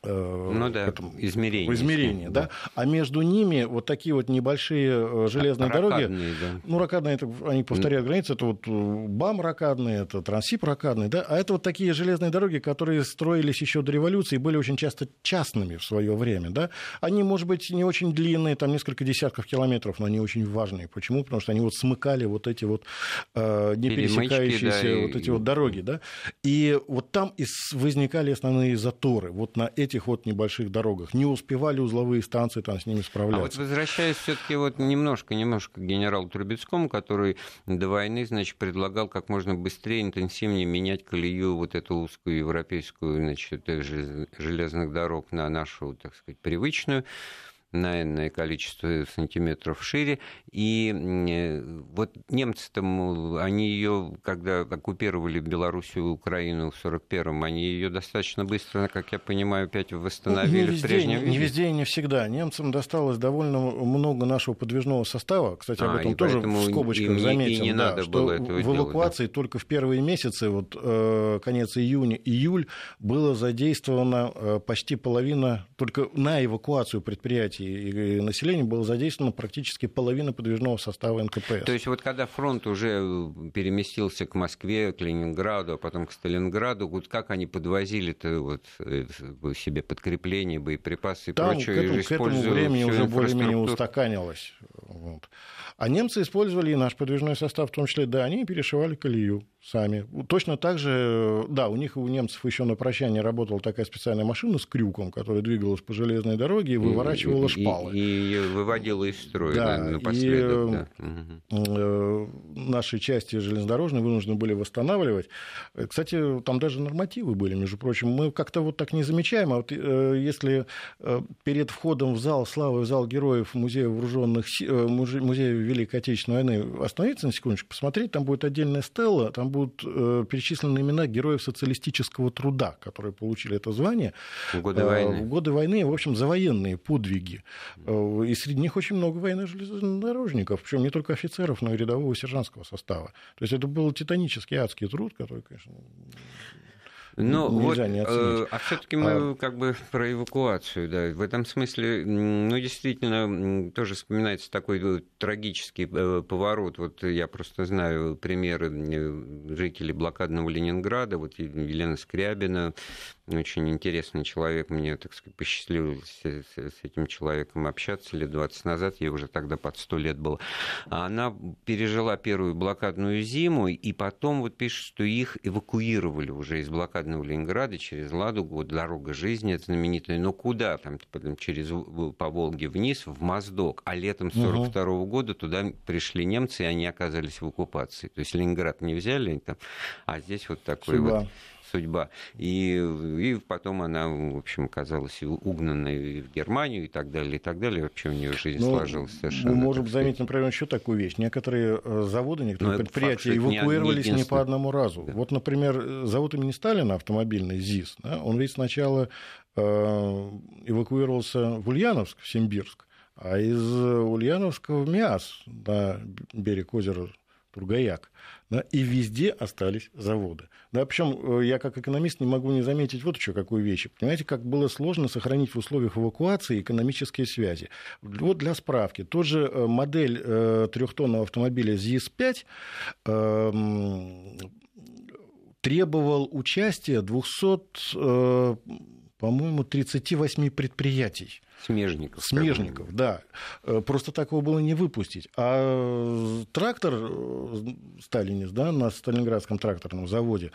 ну да, этом, измерение. измерении, да. да. А между ними вот такие вот небольшие железные ракадные, дороги. Да. Ну, ракадные, это, они повторяют границы, это вот БАМ ракадный, это Трансип ракадный, да. А это вот такие железные дороги, которые строились еще до революции и были очень часто частными в свое время, да. Они, может быть, не очень длинные, там несколько десятков километров, но они очень важные. Почему? Потому что они вот смыкали вот эти вот э, не пересекающиеся да, вот эти вот дороги, да. И вот там и возникали основные заторы. Вот на эти этих вот небольших дорогах. Не успевали узловые станции там с ними справляться. А вот возвращаясь все-таки вот немножко, немножко к генералу Трубецкому, который до войны, значит, предлагал как можно быстрее, интенсивнее менять колею вот эту узкую европейскую, значит, железных дорог на нашу, так сказать, привычную на энное количество сантиметров шире. И вот немцы там, они ее, когда оккупировали Белоруссию и Украину в 41-м, они ее достаточно быстро, как я понимаю, опять восстановили ну, не везде, в прежнем не, виде. Не везде и не всегда. Немцам досталось довольно много нашего подвижного состава. Кстати, об этом а, тоже в скобочках заметил. И не да, надо что было этого в эвакуации делать, да. только в первые месяцы, вот э, конец июня, июль, было задействовано э, почти половина, только на эвакуацию предприятий и населения было задействовано практически половина подвижного состава НКПС. То есть вот когда фронт уже переместился к Москве, к Ленинграду, а потом к Сталинграду, вот как они подвозили-то вот себе подкрепление, боеприпасы и Там прочее? к этому, к этому времени уже более-менее устаканилось. Вот. А немцы использовали и наш подвижной состав, в том числе, да, они перешивали колею сами. Точно так же, да, у них, у немцев еще на прощание работала такая специальная машина с крюком, которая двигалась по железной дороге и выворачивала и, шпалы. И, и выводила из строя да, да, напоследок. И, да. Наши части железнодорожные вынуждены были восстанавливать. Кстати, там даже нормативы были, между прочим. Мы как-то вот так не замечаем, а вот если перед входом в зал славы, в зал героев Музея вооруженных Музея Великой Отечественной войны остановиться на секундочку, посмотреть, там будет отдельная стелла, там будут э, перечислены имена героев социалистического труда, которые получили это звание в годы войны. В годы войны, в общем, за военные подвиги. И среди них очень много военных железнодорожников, причем не только офицеров, но и рядового сержантского состава. То есть это был титанический адский труд, который, конечно, ну, вот, не э, а все-таки мы а... как бы про эвакуацию, да. В этом смысле, ну, действительно, тоже вспоминается такой трагический э, поворот. Вот я просто знаю примеры жителей блокадного Ленинграда, вот Елена Скрябина, очень интересный человек, мне, так сказать, посчастливилось с, с этим человеком общаться лет 20 назад, ей уже тогда под 100 лет было. Она пережила первую блокадную зиму, и потом вот пишет, что их эвакуировали уже из блокадного Ленинграда через Ладугу, вот дорога жизни, это знаменитая, но куда там, потом через, по Волге вниз, в Моздок, а летом 42 -го года туда пришли немцы, и они оказались в оккупации. То есть Ленинград не взяли, там, а здесь вот такой Судьба. вот судьба. И, и потом она, в общем, оказалась угнанной в Германию и так далее, и так далее. Вообще у нее жизнь ну, сложилась совершенно. Мы можем заметить, например, еще такую вещь. Некоторые э, заводы, некоторые Но предприятия факт, эвакуировались не, не, не по одному разу. Да. Вот, например, завод имени Сталина автомобильный ЗИС, да, он ведь сначала э, эвакуировался в Ульяновск, в Симбирск, а из Ульяновска в Миас, на берег озера Тургаяк да, и везде остались заводы. Да, причем э, я как экономист не могу не заметить вот еще какую вещь. Понимаете, как было сложно сохранить в условиях эвакуации экономические связи. Вот для справки, тот же э, модель э, трехтонного автомобиля ЗИС-5 э, требовал участия 200, э, по-моему, 38 предприятий. Смежников. Смежников, да. Э, просто такого было не выпустить. А трактор э, Сталинец, да, на Сталинградском тракторном заводе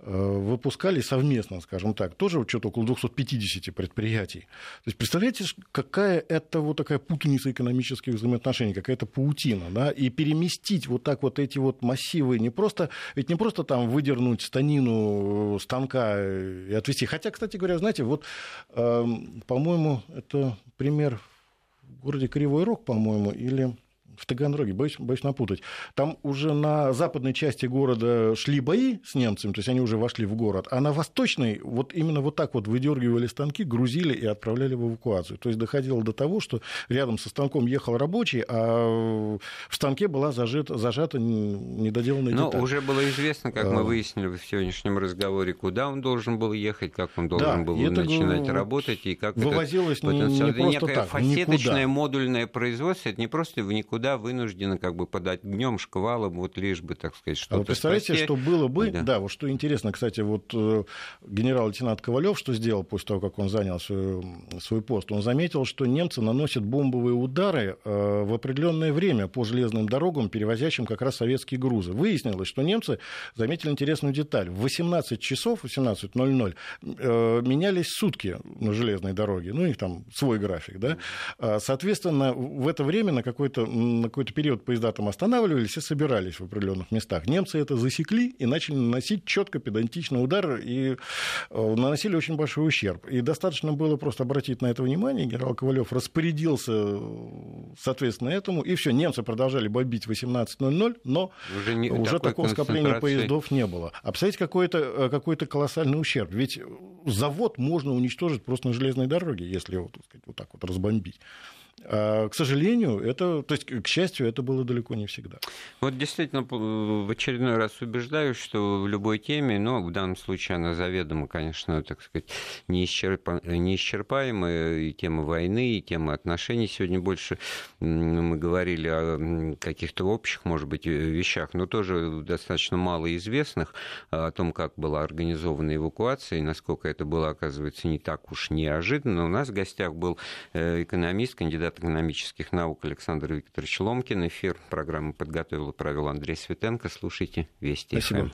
э, выпускали совместно, скажем так, тоже что-то около 250 предприятий. То есть, представляете, какая это вот такая путаница экономических взаимоотношений, какая-то паутина, да, и переместить вот так вот эти вот массивы, не просто, ведь не просто там выдернуть станину станка и отвести. Хотя, кстати говоря, знаете, вот, по-моему, это пример в городе Кривой Рог, по-моему, или в Таганроге, боюсь, боюсь напутать. Там уже на западной части города шли бои с немцами, то есть они уже вошли в город, а на восточной вот именно вот так вот выдергивали станки, грузили и отправляли в эвакуацию. То есть доходило до того, что рядом со станком ехал рабочий, а в станке была зажата, зажата недоделанная Но деталь. уже было известно, как мы а. выяснили в сегодняшнем разговоре, куда он должен был ехать, как он должен да, был начинать работать и как вывозилось это, не, не просто некое так, фасеточное никуда. модульное производство, это не просто в никуда всегда вынуждены как бы подать днем, шквалом, вот лишь бы, так сказать, что-то А вы представляете, спасти. что было бы, да. да, вот что интересно, кстати, вот э, генерал-лейтенант Ковалев что сделал после того, как он занял свой, свой пост? Он заметил, что немцы наносят бомбовые удары э, в определенное время по железным дорогам, перевозящим как раз советские грузы. Выяснилось, что немцы заметили интересную деталь. В 18 часов, 18.00 э, менялись сутки на железной дороге, ну, их там свой график, да. А, соответственно, в это время на какой-то на какой-то период поезда там останавливались и собирались в определенных местах. Немцы это засекли и начали наносить четко педантичный удар и э, наносили очень большой ущерб. И достаточно было просто обратить на это внимание. Генерал Ковалев распорядился э, соответственно этому, и все, немцы продолжали бомбить в 18.00, но уже, не, уже такого скопления поездов не было. А представляете, какой-то э, какой колоссальный ущерб. Ведь завод можно уничтожить просто на железной дороге, если его, так сказать, вот так вот разбомбить. А, к сожалению, это, то есть, к счастью, это было далеко не всегда. Вот действительно, в очередной раз убеждаюсь, что в любой теме, но в данном случае она заведомо, конечно, так сказать, неисчерпа... неисчерпаемая, и тема войны, и тема отношений. Сегодня больше мы говорили о каких-то общих, может быть, вещах, но тоже достаточно мало известных о том, как была организована эвакуация, и насколько это было, оказывается, не так уж неожиданно. У нас в гостях был э, экономист, кандидат кандидат экономических наук Александр Викторович Ломкин. Эфир программы подготовил и провел Андрей Светенко. Слушайте Вести. Спасибо.